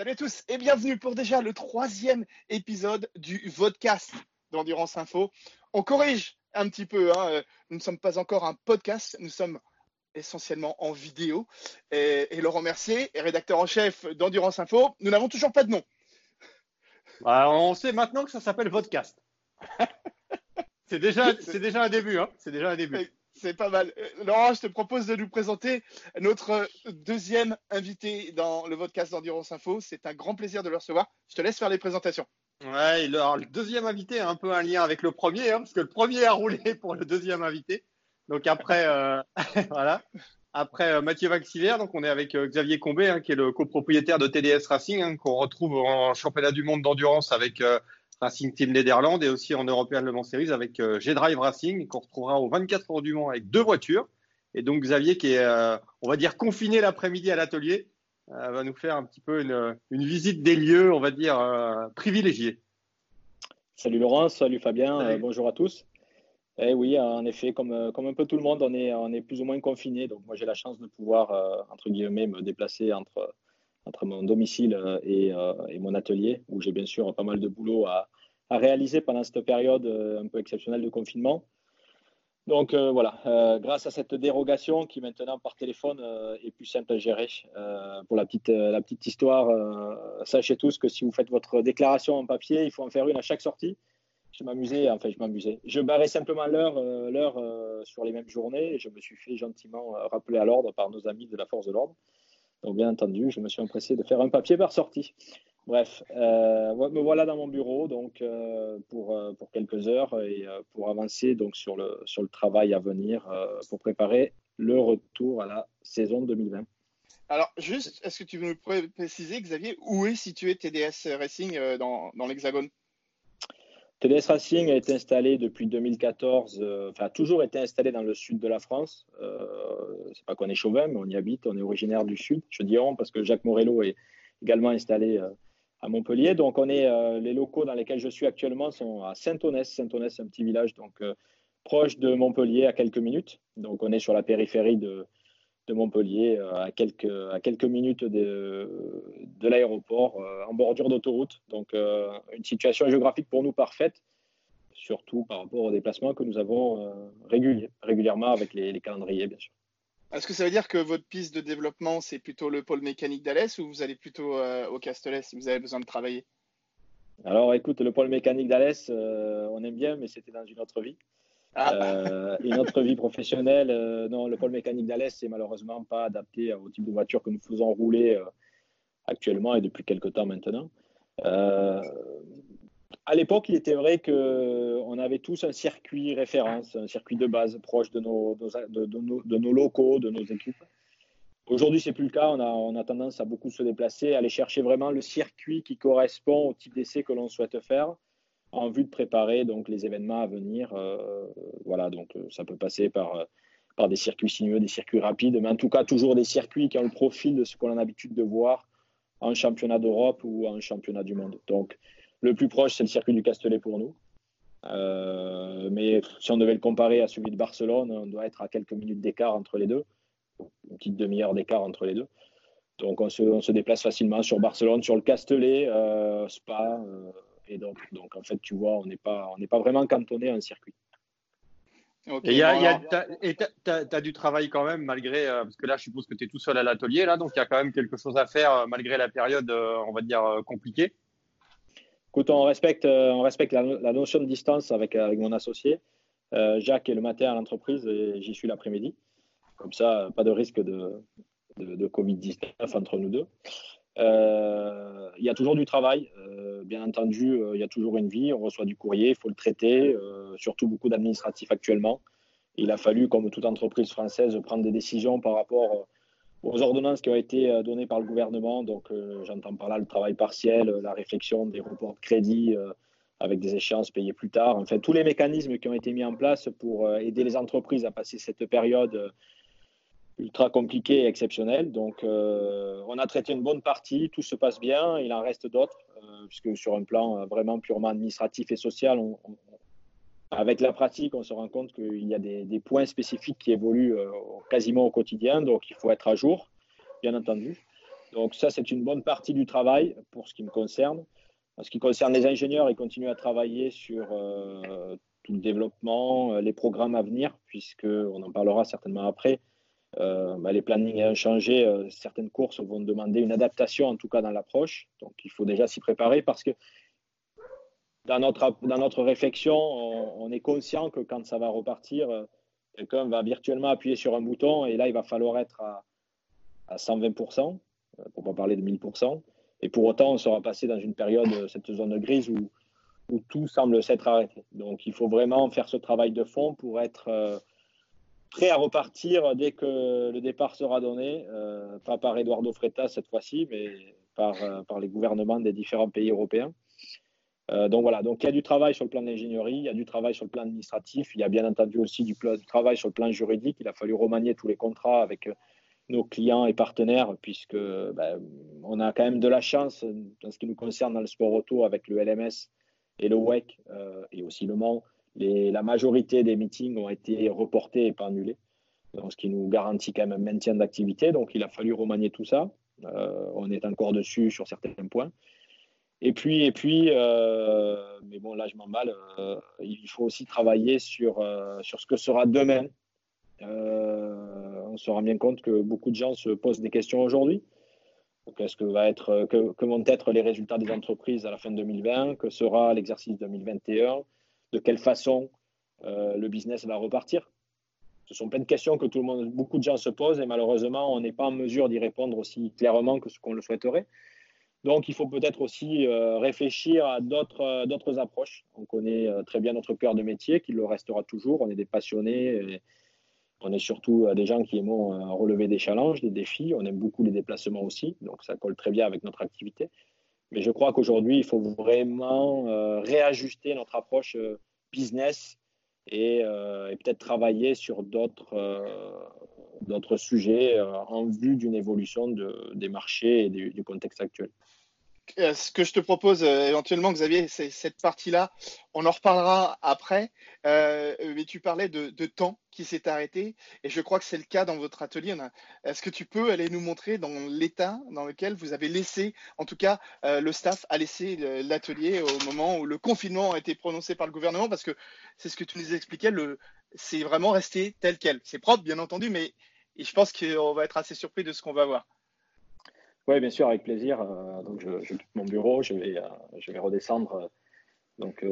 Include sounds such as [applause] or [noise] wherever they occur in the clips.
Salut à tous et bienvenue pour déjà le troisième épisode du vodcast d'Endurance Info. On corrige un petit peu, hein. Euh, nous ne sommes pas encore un podcast, nous sommes essentiellement en vidéo. Et, Laurent Mercier rédacteur en chef d'Endurance Info. Nous n'avons toujours pas de nom. Bah, on sait maintenant que ça s'appelle vodcast. [laughs] c'est déjà, déjà un début, hein. c'est déjà un début. C'est pas mal. Euh, Laurent, je te propose de nous présenter notre deuxième invité dans le podcast d'Endurance Info. C'est un grand plaisir de le recevoir. Je te laisse faire les présentations. Ouais, alors, le deuxième invité a un peu un lien avec le premier, hein, parce que le premier a roulé [laughs] pour le deuxième invité. Donc après, euh, [laughs] voilà. Après euh, Mathieu Vaxillaire, donc on est avec Xavier Combé, hein, qui est le copropriétaire de TDS Racing, hein, qu'on retrouve en championnat du monde d'endurance avec Racing Team Nederland et aussi en European Le Mans Series avec euh, G-Drive Racing qu'on retrouvera aux 24 heures du Mans avec deux voitures. Et donc Xavier qui est, euh, on va dire, confiné l'après-midi à l'atelier, euh, va nous faire un petit peu une, visite des lieux, on va dire, privilégiés. Salut Laurent, salut Fabien, bonjour à tous. Eh oui, en effet, comme, comme un peu tout le monde, on est, on est plus ou moins confiné. Donc moi j'ai la chance de pouvoir, entre guillemets, me déplacer entre entre mon domicile euh, euh, et, mon atelier, où j'ai bien sûr pas mal de boulot à, réaliser pendant cette période euh, un peu exceptionnelle de confinement. Donc voilà, grâce à cette dérogation qui maintenant par téléphone est plus simple à gérer. pour la petite, la petite histoire, sachez tous que si vous faites votre déclaration en papier, il faut en faire une à chaque sortie. Je m'amusais, enfin je m'amusais. Je barrais simplement l'heure, l'heure sur les mêmes journées et je me suis fait gentiment rappeler à l'ordre par nos amis de la force de l'ordre. Donc, bien entendu, je me suis empressé de faire un papier par sortie. Bref, euh, me voilà dans mon bureau donc euh, pour, euh, pour quelques heures et pour avancer donc sur le, sur le travail à venir pour préparer le retour à la saison 2020. Alors, juste, est-ce que tu veux nous préciser, Xavier, où est situé TDS Racing dans, dans l'Hexagone? TDS Racing a été installé depuis 2014, euh, enfin a toujours été installé dans le sud de la France. Euh, c'est pas qu'on est chauvin, mais on y habite, on est originaire du sud. Je dis on parce que Jacques Morello est également installé euh, à Montpellier. Donc on est euh, les locaux dans lesquels je suis actuellement sont à Saint-Onès. Saint-Onès, c'est un petit village donc proche de Montpellier à quelques minutes. Donc on est sur la périphérie de, de Montpellier, euh, à quelques, à quelques minutes de, de l'aéroport, euh, en bordure d'autoroute. Donc, euh, une situation géographique pour nous parfaite, surtout par rapport aux déplacements que nous avons régulièrement avec les, calendriers, bien sûr. Est-ce que ça veut dire que votre piste de développement, c'est plutôt le pôle mécanique d'Alès ou vous allez plutôt au Castellet si vous avez besoin de travailler? Alors, écoute, le pôle mécanique d'Alès, on aime bien, mais c'était dans une autre vie. Ah. Euh, et notre vie professionnelle, euh, non, le pôle mécanique d'Alès, c'est malheureusement pas adapté au type de voiture que nous faisons rouler euh, actuellement et depuis quelques temps maintenant. à l'époque, il était vrai qu'on avait tous un circuit référence, un circuit de base proche de nos, de, de nos, locaux, de nos équipes. Aujourd'hui, c'est plus le cas. On a, on a, tendance à beaucoup se déplacer, aller chercher vraiment le circuit qui correspond au type d'essai que l'on souhaite faire en vue de préparer donc les événements à venir. Euh, voilà, donc euh, ça peut passer par, euh, par des circuits sinueux, des circuits rapides, mais en tout cas toujours des circuits qui ont le profil de ce qu'on a l'habitude de voir en championnat d'Europe ou en championnat du monde. Donc le plus proche, c'est le circuit du Castellet pour nous. mais si on devait le comparer à celui de Barcelone, on doit être à quelques minutes d'écart entre les deux, une petite demi-heure d'écart entre les deux. Donc on se, déplace facilement sur Barcelone, sur le Castellet, Spa, et donc, donc, en fait, tu vois, on n'est pas, on pas vraiment cantonné à un circuit. et tu as, du travail quand même, malgré, euh, parce que là, je suppose que tu es tout seul à l'atelier, là, donc il y a quand même quelque chose à faire, euh, malgré la période, euh, on va dire, compliquée. Écoute, on respecte, on respecte la, notion de distance avec, avec mon associé. Jacques est le matin à l'entreprise et j'y suis l'après-midi. Comme ça, pas de risque de, de, de Covid-19 entre nous deux. Euh, il y a toujours du travail. Euh, bien entendu, euh, il y a toujours une vie. On reçoit du courrier, il faut le traiter. surtout beaucoup d'administratifs actuellement. Il a fallu, comme toute entreprise française, prendre des décisions par rapport aux ordonnances qui ont été données par le gouvernement. Donc, j'entends par là le travail partiel, la réflexion des reports de crédit avec des échéances payées plus tard. Enfin, tous les mécanismes qui ont été mis en place pour aider les entreprises à passer cette période ultra compliqué et exceptionnel. Donc, euh, on a traité une bonne partie, tout se passe bien. Il en reste d'autres, euh, puisque sur un plan euh, vraiment purement administratif et social, avec la pratique, on se rend compte qu'il y a des, points spécifiques qui évoluent quasiment au quotidien. Donc, il faut être à jour, bien entendu. Donc ça, c'est une bonne partie du travail pour ce qui me concerne. En ce qui concerne les ingénieurs, ils continuent à travailler sur tout le développement, les programmes à venir, puisqu'on en parlera certainement après. Euh, bah, les plannings ont changé. certaines courses vont demander une adaptation, en tout cas dans l'approche. Donc il faut déjà s'y préparer parce que dans notre, dans notre réflexion, on, est conscient que quand ça va repartir, quelqu'un va virtuellement appuyer sur un bouton et là, il va falloir être à, à 120%, pour ne pas parler de 1000%. Et pour autant, on sera passé dans une période, cette zone grise, où, où tout semble s'être arrêté. Donc il faut vraiment faire ce travail de fond pour être euh, prêt à repartir dès que le départ sera donné, euh, pas par Eduardo Freta cette fois-ci, mais par, euh, les gouvernements des différents pays européens. donc voilà, donc il y a du travail sur le plan de l'ingénierie, il y a du travail sur le plan administratif, il y a bien entendu aussi du, travail sur le plan juridique. Il a fallu remanier tous les contrats avec nos clients et partenaires, puisque ben, on a quand même de la chance en ce qui nous concerne dans le sport auto avec le LMS et le WEC euh, et aussi le Mans. La majorité des meetings ont été reportés et pas annulés, donc ce qui nous garantit quand même un maintien d'activité. Donc il a fallu remanier tout ça. Euh, on est encore dessus sur certains points. Et puis, et puis euh, mais bon, là je m'emballe, il faut aussi travailler sur, sur ce que sera demain euh, on se rend bien compte que beaucoup de gens se posent des questions aujourd'hui. Qu'est-ce que, va être, que, vont être les résultats des entreprises à la fin 2020 Que sera l'exercice 2021 De quelle façon euh, le business va repartir Ce sont plein de questions que tout le monde, beaucoup de gens se posent et malheureusement, on n'est pas en mesure d'y répondre aussi clairement que ce qu'on le souhaiterait. Donc, il faut peut-être aussi euh, réfléchir à d'autres, d'autres approches. On connaît très bien notre cœur de métier, qui le restera toujours. On est des passionnés. On est surtout euh, des gens qui aiment euh, relever des challenges, des défis. On aime beaucoup les déplacements aussi, donc ça colle très bien avec notre activité. Mais je crois qu'aujourd'hui, il faut vraiment euh, réajuster notre approche business et, peut-être travailler sur d'autres sujets en vue d'une évolution des marchés et du contexte actuel. Euh, ce que je te propose euh, éventuellement, Xavier, c'est cette partie-là. On en reparlera après. Euh, mais tu parlais de, temps qui s'est arrêté, et je crois que c'est le cas dans votre atelier. Est-ce que tu peux aller nous montrer dans l'état dans lequel vous avez laissé, en tout cas, le staff a laissé l'atelier au moment où le confinement a été prononcé par le gouvernement, parce que c'est ce que tu nous expliquais. C'est vraiment resté tel quel. C'est propre, bien entendu, mais je pense qu'on va être assez surpris de ce qu'on va voir. Oui, bien sûr, avec plaisir. Euh, donc, je, quitte mon bureau, je vais, euh, je vais redescendre euh, donc,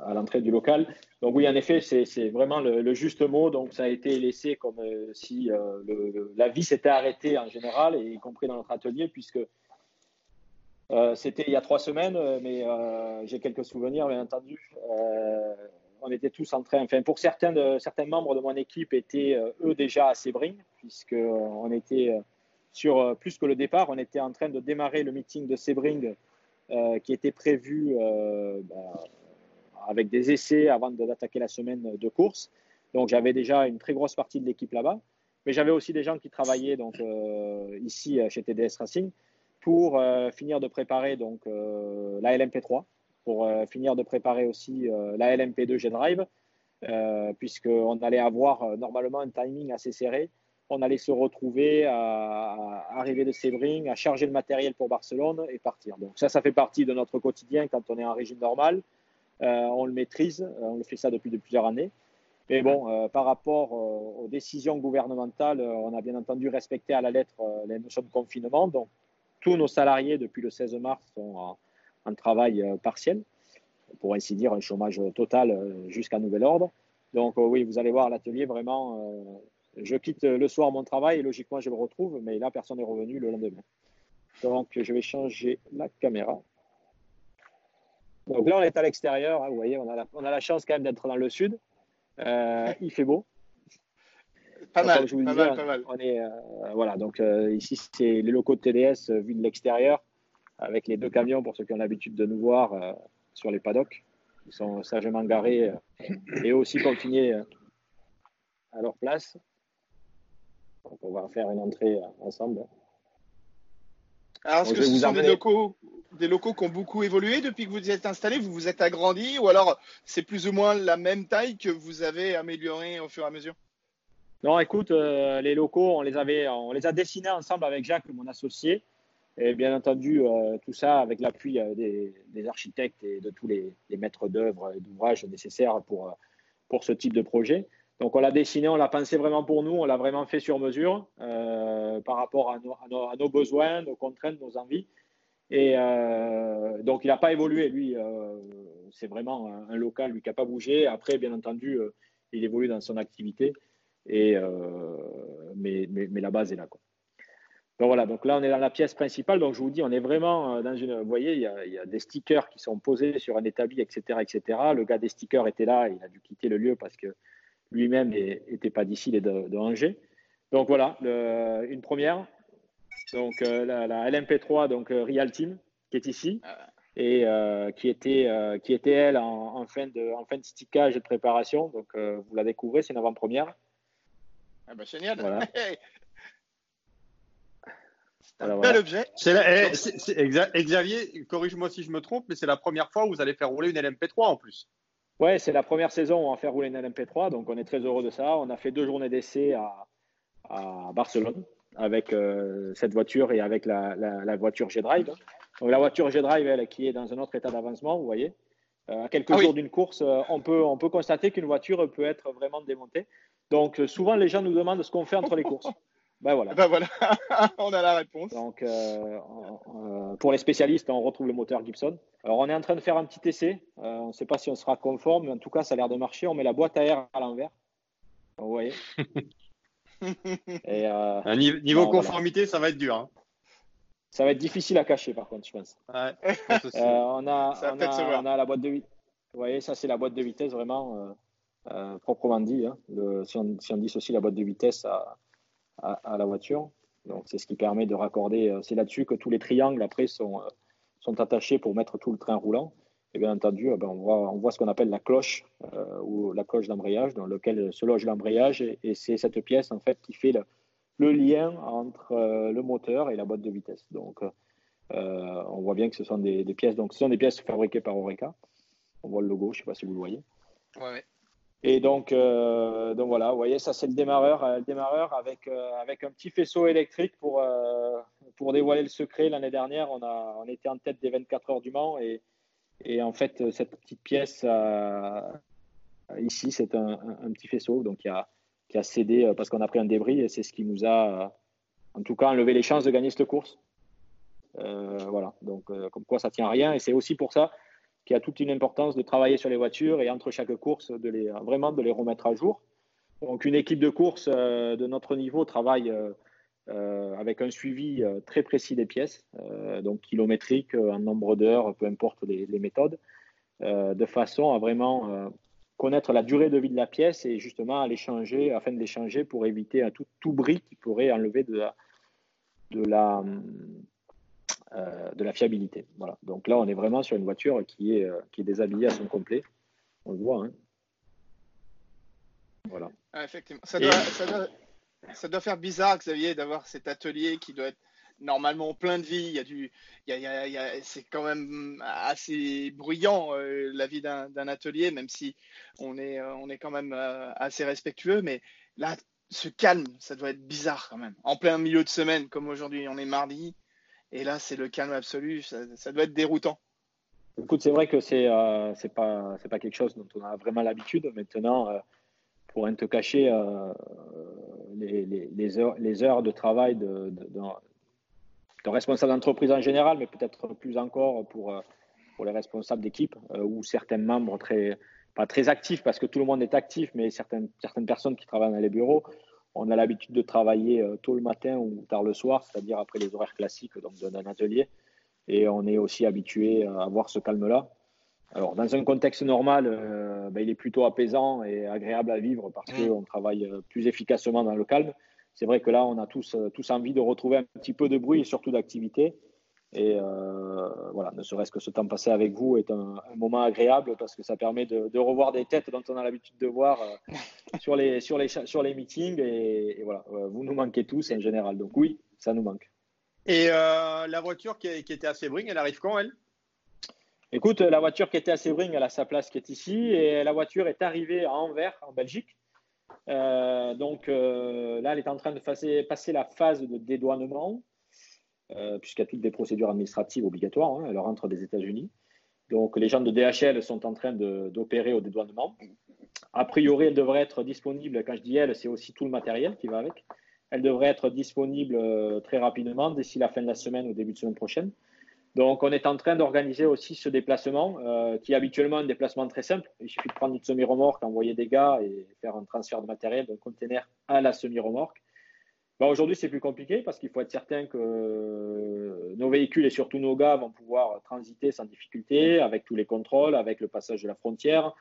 à l'entrée du local. Donc, oui, en effet, c'est vraiment le, juste mot. Donc, ça a été laissé comme si la vie s'était arrêtée en général, y compris dans notre atelier, puisque c'était il y a trois semaines, mais j'ai quelques souvenirs, bien entendu. on était tous en train, enfin, pour certains, certains membres de mon équipe étaient eux déjà à Sébring, puisqu'on était euh, plus que le départ. On était en train de démarrer le meeting de Sebring euh, qui était prévu euh, bah, avec des essais avant d'attaquer la semaine de course. Donc j'avais déjà une très grosse partie de l'équipe là-bas. Mais j'avais aussi des gens qui travaillaient donc, ici chez TDS Racing pour finir de préparer donc, la LMP3, pour finir de préparer aussi la LMP2 G-Drive, puisqu'on allait avoir normalement un timing assez serré on allait se retrouver à, arriver de Sebring, à charger le matériel pour Barcelone et partir. Donc ça, ça fait partie de notre quotidien quand on est en régime normal. Euh, on le maîtrise, euh, on le fait ça depuis de plusieurs années. Mais bon, euh, par rapport aux décisions gouvernementales, on a bien entendu respecté à la lettre les notions de confinement. Donc tous nos salariés depuis le 16 mars sont en, travail partiel, pour ainsi dire un chômage total jusqu'à nouvel ordre. Donc oui, vous allez voir l'atelier vraiment je quitte le soir mon travail et logiquement je le retrouve, mais là personne n'est revenu le lendemain. Donc je vais changer la caméra. Donc là on est à l'extérieur, hein, vous voyez, on a, la, on a la chance quand même d'être dans le sud. Euh, il fait beau. Pas mal, pas, mal, pas mal. On est, euh, voilà, donc euh, ici c'est les locaux de TDS vus de l'extérieur, avec les deux camions pour ceux qui ont l'habitude de nous voir sur les paddocks. Ils sont sagement garés et aussi confinés à leur place on va faire une entrée euh, ensemble. Alors, est-ce que ce sont des locaux, des locaux qui ont beaucoup évolué depuis que vous y êtes installé? Vous vous êtes agrandi ou alors c'est plus ou moins la même taille que vous avez amélioré au fur et à mesure? Non, écoute, euh, les locaux, on les, avait, on les a dessinés ensemble avec Jacques, mon associé. Et bien entendu, tout ça avec l'appui des, architectes et de tous les, maîtres d'œuvre et d'ouvrages nécessaires pour, pour ce type de projet. Donc on l'a dessiné, on l'a pensé vraiment pour nous, on l'a vraiment fait sur mesure par rapport à nos, besoins, nos contraintes, nos envies. Et euh, donc, il n'a pas évolué. Lui, euh, c'est vraiment un, local, lui, qui n'a pas bougé. Après, bien entendu, euh, il évolue dans son activité. Et, mais, la base est là. Donc voilà, donc là, on est dans la pièce principale. Donc, je vous dis, on est vraiment dans une. Vous voyez, il y a, il y a des stickers qui sont posés sur un établi, etc., etc. Le gars des stickers était là. Il a dû quitter le lieu parce que lui-même n'était pas d'ici, il est de, de Angers. Donc voilà, le, une première donc euh, la, LMP3, donc euh, Real Team, qui est ici. Ah. Et euh, qui, était, qui était, elle, en, fin de, en fin de stickage et de préparation. Donc, vous la découvrez, c'est une avant-première. Ah bah, génial. Voilà. [laughs] c'est un bel objet. Eh, Xavier, corrige-moi si je me trompe, mais c'est la première fois où vous allez faire rouler une LMP3 en plus. Ouais, c'est la première saison où on va faire rouler une LMP3, donc on est très heureux de ça. On a fait deux journées d'essai à, à Barcelone avec euh, cette voiture et avec la, la, voiture G-Drive. Donc la voiture G-Drive, elle, qui est dans un autre état d'avancement, vous voyez. Euh, à quelques ah jours d'une course, euh, on, peut, on peut constater qu'une voiture peut être vraiment démontée. Donc souvent, les gens nous demandent ce qu'on fait entre les courses. [laughs] Ben voilà. Ben voilà. [laughs] on a la réponse. Donc, pour les spécialistes, on retrouve le moteur Gibson. Alors, on est en train de faire un petit essai. on ne sait pas si on sera conforme, mais en tout cas, ça a l'air de marcher. On met la boîte à air à l'envers. Vous voyez [laughs] Et, euh, niveau, conformité, ça va être dur. Hein. Ça va être difficile à cacher, par contre, je pense. [laughs] Euh, on, a, on, a, la boîte de vitesse. Vous voyez, ça, c'est la boîte de vitesse vraiment euh, proprement dit. Hein. Le, si, on, si, on, dissocie la boîte de vitesse à, à, la voiture, donc c'est ce qui permet de raccorder. C'est là-dessus que tous les triangles après sont, sont attachés pour mettre tout le train roulant. Et bien entendu, eh ben, on, voit, on voit ce qu'on appelle la cloche euh, ou la cloche d'embrayage dans laquelle se loge l'embrayage. Et, c'est cette pièce en fait qui fait le, lien entre euh, le moteur et la boîte de vitesse. Donc, euh, on voit bien que ce sont des, pièces. Donc, ce sont des pièces fabriquées par Oreca. On voit le logo, je ne sais pas si vous le voyez. Ouais. Et donc, donc voilà, vous voyez, ça c'est le démarreur, le démarreur avec, avec un petit faisceau électrique pour, pour dévoiler le secret. L'année dernière, on, a, on était en tête des 24 heures du Mans et, et en fait, cette petite pièce euh, ici, c'est un, petit faisceau donc qui a, qui a cédé euh, parce qu'on a pris un débris et c'est ce qui nous a, euh, en tout cas, enlevé les chances de gagner cette course. voilà, donc comme quoi ça tient à rien et c'est aussi pour ça qu'il y a toute une importance de travailler sur les voitures et entre chaque course, de les, vraiment de les remettre à jour. Donc une équipe de course de notre niveau travaille euh, avec un suivi euh, très précis des pièces, euh, donc kilométrique, en nombre d'heures, peu importe les, méthodes, de façon à vraiment connaître la durée de vie de la pièce et justement à l'échanger, afin de l'échanger pour éviter un tout, tout bris qui pourrait enlever de la, de la fiabilité. Voilà. Donc là, on est vraiment sur une voiture qui est, qui est déshabillée à son complet. On le voit. Hein. Voilà. Ah, effectivement. Ça doit, ça doit, faire bizarre, Xavier, d'avoir cet atelier qui doit être normalement plein de vie. C'est quand même assez bruyant euh, la vie d'un atelier, même si on est, euh, on est quand même euh, assez respectueux. Mais là, ce calme, ça doit être bizarre quand même. En plein milieu de semaine, comme aujourd'hui, on est mardi, et là, c'est le calme absolu. Ça, doit être déroutant. Écoute, c'est vrai que c'est, c'est pas, c'est pas quelque chose dont on a vraiment l'habitude. Maintenant pour rien te cacher, euh, les, les, heures, les, heures, de travail de, de, de, responsable d'entreprise en général, mais peut-être plus encore pour, euh, pour les responsables d'équipe euh, ou certains membres très, pas très actifs parce que tout le monde est actif, mais certaines, certaines personnes qui travaillent dans les bureaux, on a l'habitude de travailler tôt le matin ou tard le soir, c'est-à-dire après les horaires classiques donc d'un atelier. Et on est aussi habitué à avoir ce calme-là. Alors, dans un contexte normal, euh, ben, il est plutôt apaisant et agréable à vivre parce qu'on travaille euh, plus efficacement dans le calme. C'est vrai que là, on a tous, euh, tous envie de retrouver un petit peu de bruit et surtout d'activité. Et voilà, ne serait-ce que ce temps passé avec vous est un, moment agréable parce que ça permet de, revoir des têtes dont on a l'habitude de voir [laughs] sur, les, sur, les, sur les meetings. Et, voilà, vous nous manquez tous en général. Donc oui, ça nous manque. Et la voiture qui, qui était à Sebring, elle arrive quand, elle? Écoute, la voiture qui était à Sévring, elle a sa place qui est ici, et la voiture est arrivée à Anvers, en Belgique. Euh, donc euh, là, elle est en train de passer, la phase de dédouanement. puisqu'il y a toutes des procédures administratives obligatoires. Hein, elle rentre des États-Unis. Donc les gens de DHL sont en train d'opérer au dédouanement. A priori, elle devrait être disponible, quand je dis elle, c'est aussi tout le matériel qui va avec. Elle devrait être disponible très rapidement, d'ici la fin de la semaine ou début de semaine prochaine. Donc, on est en train d'organiser aussi ce déplacement, euh, qui est habituellement un déplacement très simple. Il suffit de prendre une semi-remorque, envoyer des gars et faire un transfert de matériel d'un conteneur à la semi-remorque. Aujourd'hui, c'est plus compliqué parce qu'il faut être certain que euh, nos véhicules et surtout nos gars vont pouvoir transiter sans difficulté avec tous les contrôles, avec le passage de la frontière,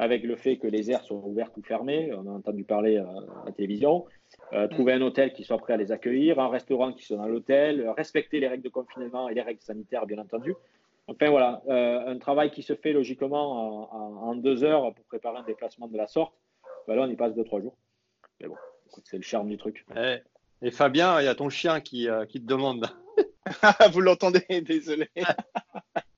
avec le fait que les airs sont ouverts ou fermés. On a entendu parler euh, à la télévision. Euh, trouver un hôtel qui soit prêt à les accueillir, un restaurant qui soit dans l'hôtel, euh, respecter les règles de confinement et les règles sanitaires, bien entendu. Enfin voilà, euh, un travail qui se fait logiquement en, deux heures pour préparer un déplacement de la sorte. Ben là, on y passe deux, trois jours. Mais bon, c'est le charme du truc. Eh, et, Fabien, il y a ton chien qui, qui te demande. [laughs] Vous l'entendez, désolé. [laughs]